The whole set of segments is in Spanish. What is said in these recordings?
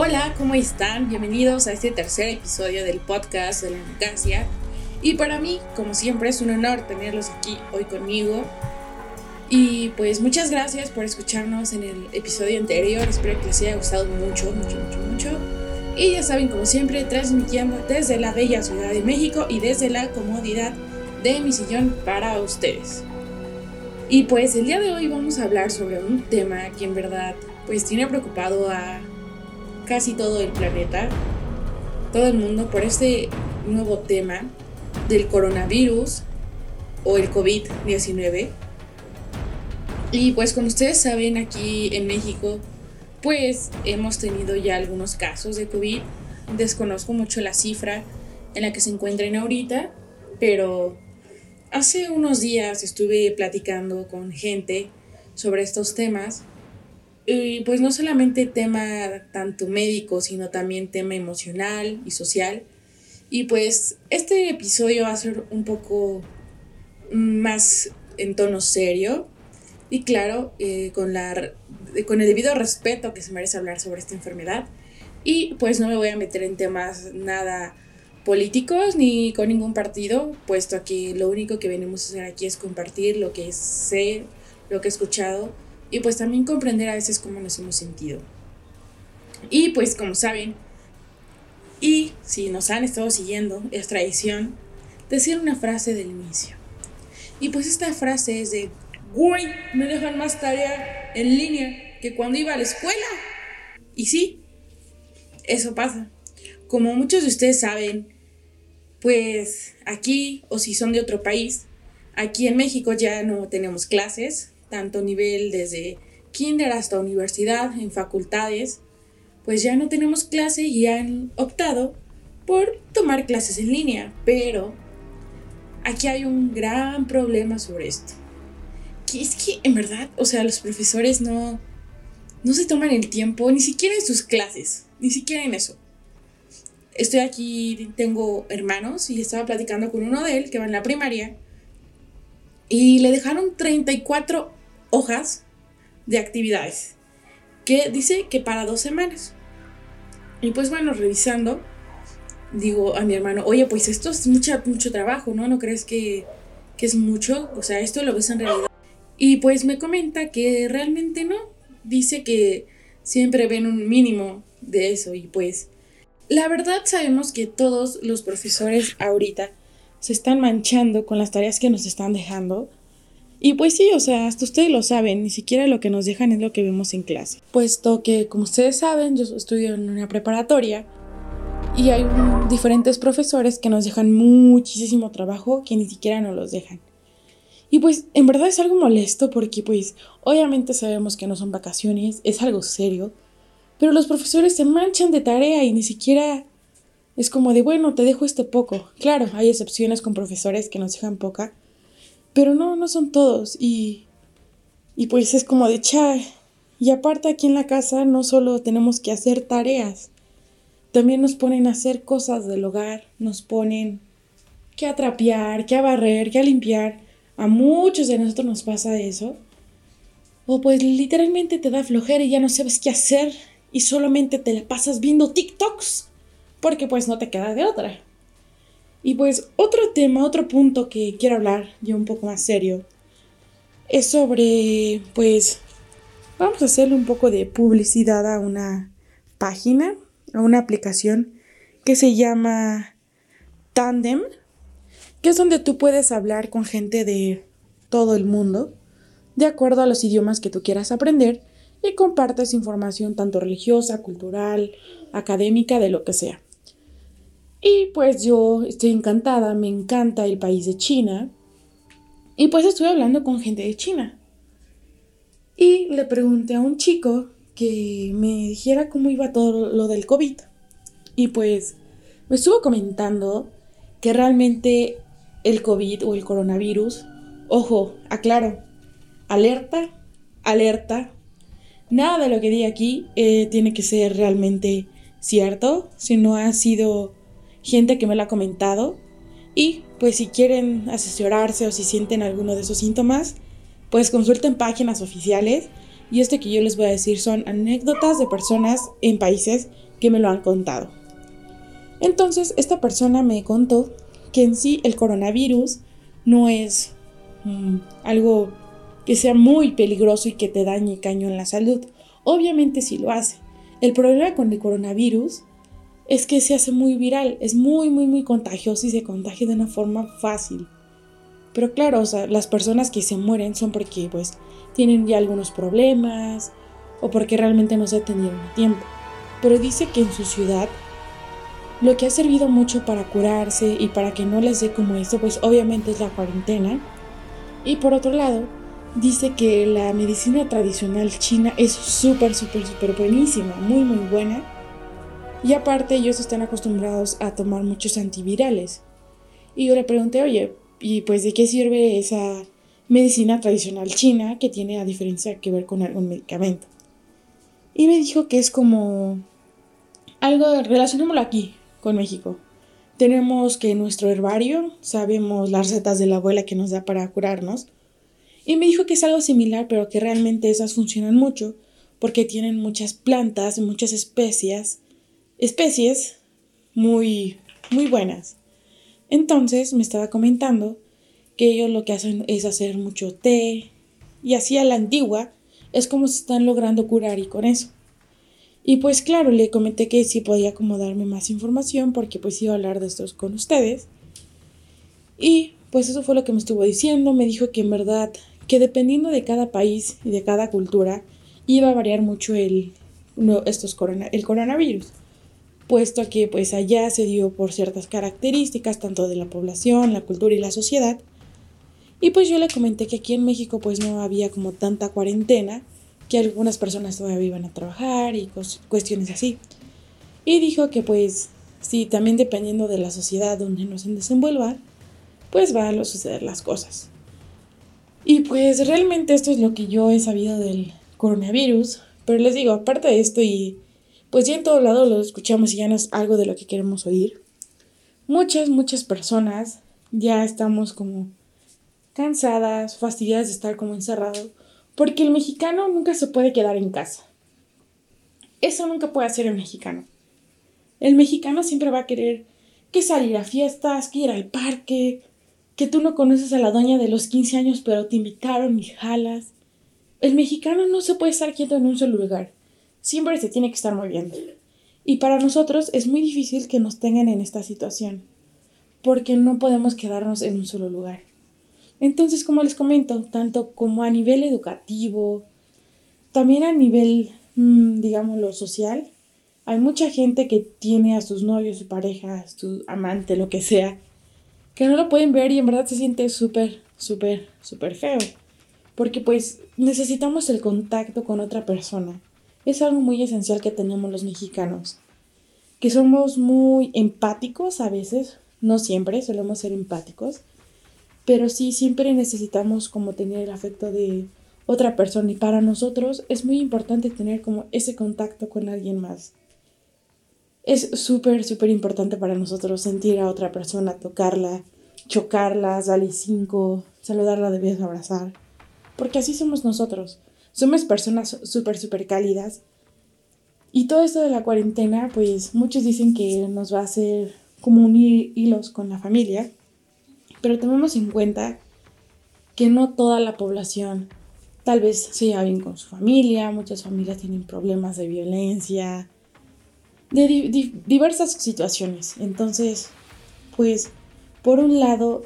Hola, ¿cómo están? Bienvenidos a este tercer episodio del podcast de la democracia. Y para mí, como siempre, es un honor tenerlos aquí hoy conmigo. Y pues muchas gracias por escucharnos en el episodio anterior. Espero que les haya gustado mucho, mucho, mucho, mucho. Y ya saben, como siempre, transmitiendo desde la bella Ciudad de México y desde la comodidad de mi sillón para ustedes. Y pues el día de hoy vamos a hablar sobre un tema que en verdad pues tiene preocupado a casi todo el planeta, todo el mundo por este nuevo tema del coronavirus o el COVID-19. Y pues como ustedes saben aquí en México pues hemos tenido ya algunos casos de COVID. Desconozco mucho la cifra en la que se encuentran ahorita, pero hace unos días estuve platicando con gente sobre estos temas y pues no solamente tema tanto médico, sino también tema emocional y social. Y pues este episodio va a ser un poco más en tono serio y claro, eh, con, la, con el debido respeto que se merece hablar sobre esta enfermedad. Y pues no me voy a meter en temas nada políticos ni con ningún partido, puesto que lo único que venimos a hacer aquí es compartir lo que sé, lo que he escuchado y pues también comprender a veces cómo nos hemos sentido. Y pues como saben, y si nos han estado siguiendo, es tradición decir una frase del inicio. Y pues esta frase es de, güey, me dejan más tarea en línea que cuando iba a la escuela. Y sí, eso pasa. Como muchos de ustedes saben, pues aquí, o si son de otro país, aquí en México ya no tenemos clases, tanto nivel desde kinder hasta universidad, en facultades, pues ya no tenemos clase y han optado por tomar clases en línea. Pero aquí hay un gran problema sobre esto. Que es que en verdad, o sea, los profesores no, no se toman el tiempo, ni siquiera en sus clases, ni siquiera en eso. Estoy aquí, tengo hermanos y estaba platicando con uno de él que va en la primaria y le dejaron 34 hojas de actividades que dice que para dos semanas. Y pues bueno, revisando, digo a mi hermano, oye, pues esto es mucha, mucho trabajo, ¿no? ¿No crees que, que es mucho? O sea, esto lo ves en realidad. Y pues me comenta que realmente no. Dice que siempre ven un mínimo de eso y pues la verdad sabemos que todos los profesores ahorita se están manchando con las tareas que nos están dejando y pues sí, o sea, hasta ustedes lo saben, ni siquiera lo que nos dejan es lo que vemos en clase. Puesto que, como ustedes saben, yo estudio en una preparatoria y hay diferentes profesores que nos dejan muchísimo trabajo que ni siquiera nos los dejan. Y pues en verdad es algo molesto porque pues obviamente sabemos que no son vacaciones, es algo serio, pero los profesores se manchan de tarea y ni siquiera es como de, bueno, te dejo este poco. Claro, hay excepciones con profesores que nos dejan poca, pero no, no son todos. Y, y pues es como de chai. Y aparte aquí en la casa no solo tenemos que hacer tareas, también nos ponen a hacer cosas del hogar, nos ponen que a trapear, que a barrer, que a limpiar. A muchos de nosotros nos pasa eso. O pues literalmente te da flojera y ya no sabes qué hacer y solamente te la pasas viendo TikToks porque pues no te queda de otra. Y pues otro tema, otro punto que quiero hablar, ya un poco más serio, es sobre, pues, vamos a hacerle un poco de publicidad a una página, a una aplicación que se llama Tandem, que es donde tú puedes hablar con gente de todo el mundo, de acuerdo a los idiomas que tú quieras aprender, y compartes información tanto religiosa, cultural, académica, de lo que sea. Y pues yo estoy encantada, me encanta el país de China. Y pues estuve hablando con gente de China. Y le pregunté a un chico que me dijera cómo iba todo lo del COVID. Y pues me estuvo comentando que realmente el COVID o el coronavirus, ojo, aclaro, alerta, alerta, nada de lo que diga aquí eh, tiene que ser realmente cierto, si no ha sido gente que me lo ha comentado. Y pues si quieren asesorarse o si sienten alguno de esos síntomas, pues consulten páginas oficiales. Y esto que yo les voy a decir son anécdotas de personas en países que me lo han contado. Entonces, esta persona me contó que en sí el coronavirus no es mm, algo que sea muy peligroso y que te dañe caño en la salud. Obviamente sí lo hace. El problema con el coronavirus es que se hace muy viral, es muy, muy, muy contagioso y se contagia de una forma fácil. Pero claro, o sea, las personas que se mueren son porque pues tienen ya algunos problemas o porque realmente no se atendieron a tiempo. Pero dice que en su ciudad lo que ha servido mucho para curarse y para que no les dé como esto, pues obviamente es la cuarentena. Y por otro lado, dice que la medicina tradicional china es súper, súper, súper buenísima, muy, muy buena. Y aparte ellos están acostumbrados a tomar muchos antivirales. Y yo le pregunté, oye, ¿y pues de qué sirve esa medicina tradicional china que tiene a diferencia que ver con algún medicamento? Y me dijo que es como algo, relacionémoslo aquí, con México. Tenemos que nuestro herbario, sabemos las recetas de la abuela que nos da para curarnos. Y me dijo que es algo similar, pero que realmente esas funcionan mucho porque tienen muchas plantas, muchas especies, especies muy, muy buenas. Entonces me estaba comentando que ellos lo que hacen es hacer mucho té y así a la antigua es como se están logrando curar y con eso. Y pues claro, le comenté que sí podía como darme más información porque pues iba a hablar de estos con ustedes. Y pues eso fue lo que me estuvo diciendo. Me dijo que en verdad, que dependiendo de cada país y de cada cultura, iba a variar mucho el, estos corona, el coronavirus. Puesto que pues allá se dio por ciertas características, tanto de la población, la cultura y la sociedad. Y pues yo le comenté que aquí en México pues no había como tanta cuarentena que algunas personas todavía iban a trabajar y cuestiones así. Y dijo que pues sí, también dependiendo de la sociedad donde nos desenvuelva, pues van a suceder las cosas. Y pues realmente esto es lo que yo he sabido del coronavirus, pero les digo, aparte de esto y pues ya en todo lado lo escuchamos y ya no es algo de lo que queremos oír, muchas, muchas personas ya estamos como cansadas, fastidiadas de estar como encerrados porque el mexicano nunca se puede quedar en casa. Eso nunca puede hacer el mexicano. El mexicano siempre va a querer que salir a fiestas, que ir al parque, que tú no conoces a la doña de los 15 años pero te invitaron y jalas. El mexicano no se puede estar quieto en un solo lugar. Siempre se tiene que estar moviendo. Y para nosotros es muy difícil que nos tengan en esta situación, porque no podemos quedarnos en un solo lugar. Entonces, como les comento, tanto como a nivel educativo, también a nivel, mm, digámoslo, social, hay mucha gente que tiene a sus novios, su pareja, su amante, lo que sea, que no lo pueden ver y en verdad se siente súper, súper, súper feo. Porque pues necesitamos el contacto con otra persona. Es algo muy esencial que tenemos los mexicanos. Que somos muy empáticos a veces, no siempre, solemos ser empáticos pero sí siempre necesitamos como tener el afecto de otra persona y para nosotros es muy importante tener como ese contacto con alguien más. Es súper, súper importante para nosotros sentir a otra persona, tocarla, chocarla, darle cinco, saludarla de vez, abrazar. Porque así somos nosotros. Somos personas súper, súper cálidas. Y todo esto de la cuarentena, pues muchos dicen que nos va a hacer como unir hilos con la familia. Pero tomemos en cuenta que no toda la población tal vez se lleva bien con su familia, muchas familias tienen problemas de violencia, de diversas situaciones. Entonces, pues, por un lado,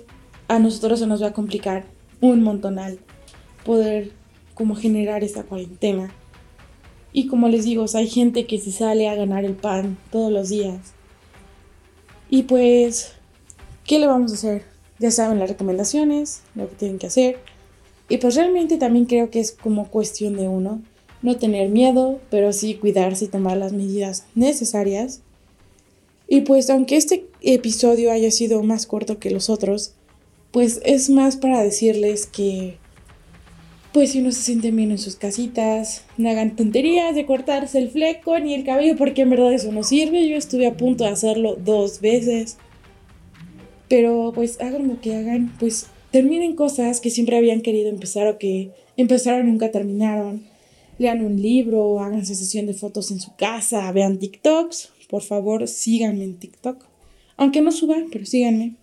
a nosotros se nos va a complicar un montonal poder como generar esta cuarentena. Y como les digo, hay gente que se sale a ganar el pan todos los días. Y pues, ¿qué le vamos a hacer? ya saben las recomendaciones, lo que tienen que hacer. Y pues realmente también creo que es como cuestión de uno, no tener miedo, pero sí cuidarse y tomar las medidas necesarias. Y pues aunque este episodio haya sido más corto que los otros, pues es más para decirles que pues si uno se siente bien en sus casitas, no hagan tonterías de cortarse el fleco ni el cabello porque en verdad eso no sirve. Yo estuve a punto de hacerlo dos veces. Pero pues hagan lo que hagan, pues terminen cosas que siempre habían querido empezar o que empezaron y nunca terminaron. lean un libro, háganse sesión de fotos en su casa, vean TikToks. Por favor, síganme en TikTok. Aunque no suba, pero síganme.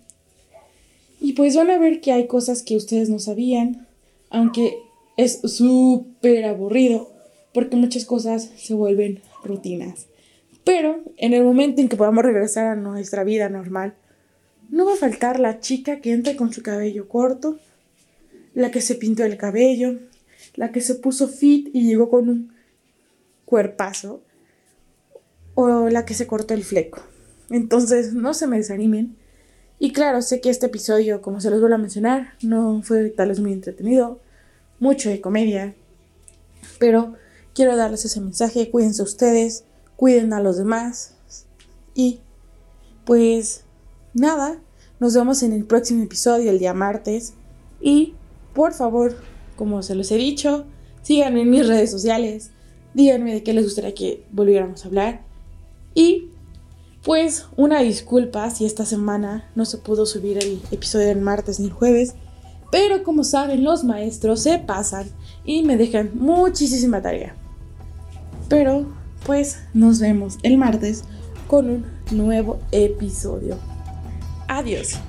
Y pues van a ver que hay cosas que ustedes no sabían, aunque es súper aburrido, porque muchas cosas se vuelven rutinas. Pero en el momento en que podamos regresar a nuestra vida normal, no va a faltar la chica que entra con su cabello corto, la que se pintó el cabello, la que se puso fit y llegó con un cuerpazo, o la que se cortó el fleco. Entonces, no se me desanimen. Y claro, sé que este episodio, como se los vuelvo a mencionar, no fue tal vez muy entretenido, mucho de comedia, pero quiero darles ese mensaje, cuídense ustedes, cuiden a los demás y pues nada, nos vemos en el próximo episodio el día martes y por favor, como se los he dicho, síganme en mis redes sociales, díganme de qué les gustaría que volviéramos a hablar y pues una disculpa si esta semana no se pudo subir el episodio del martes ni el jueves, pero como saben los maestros se pasan y me dejan muchísima tarea. Pero pues nos vemos el martes con un nuevo episodio. Adiós.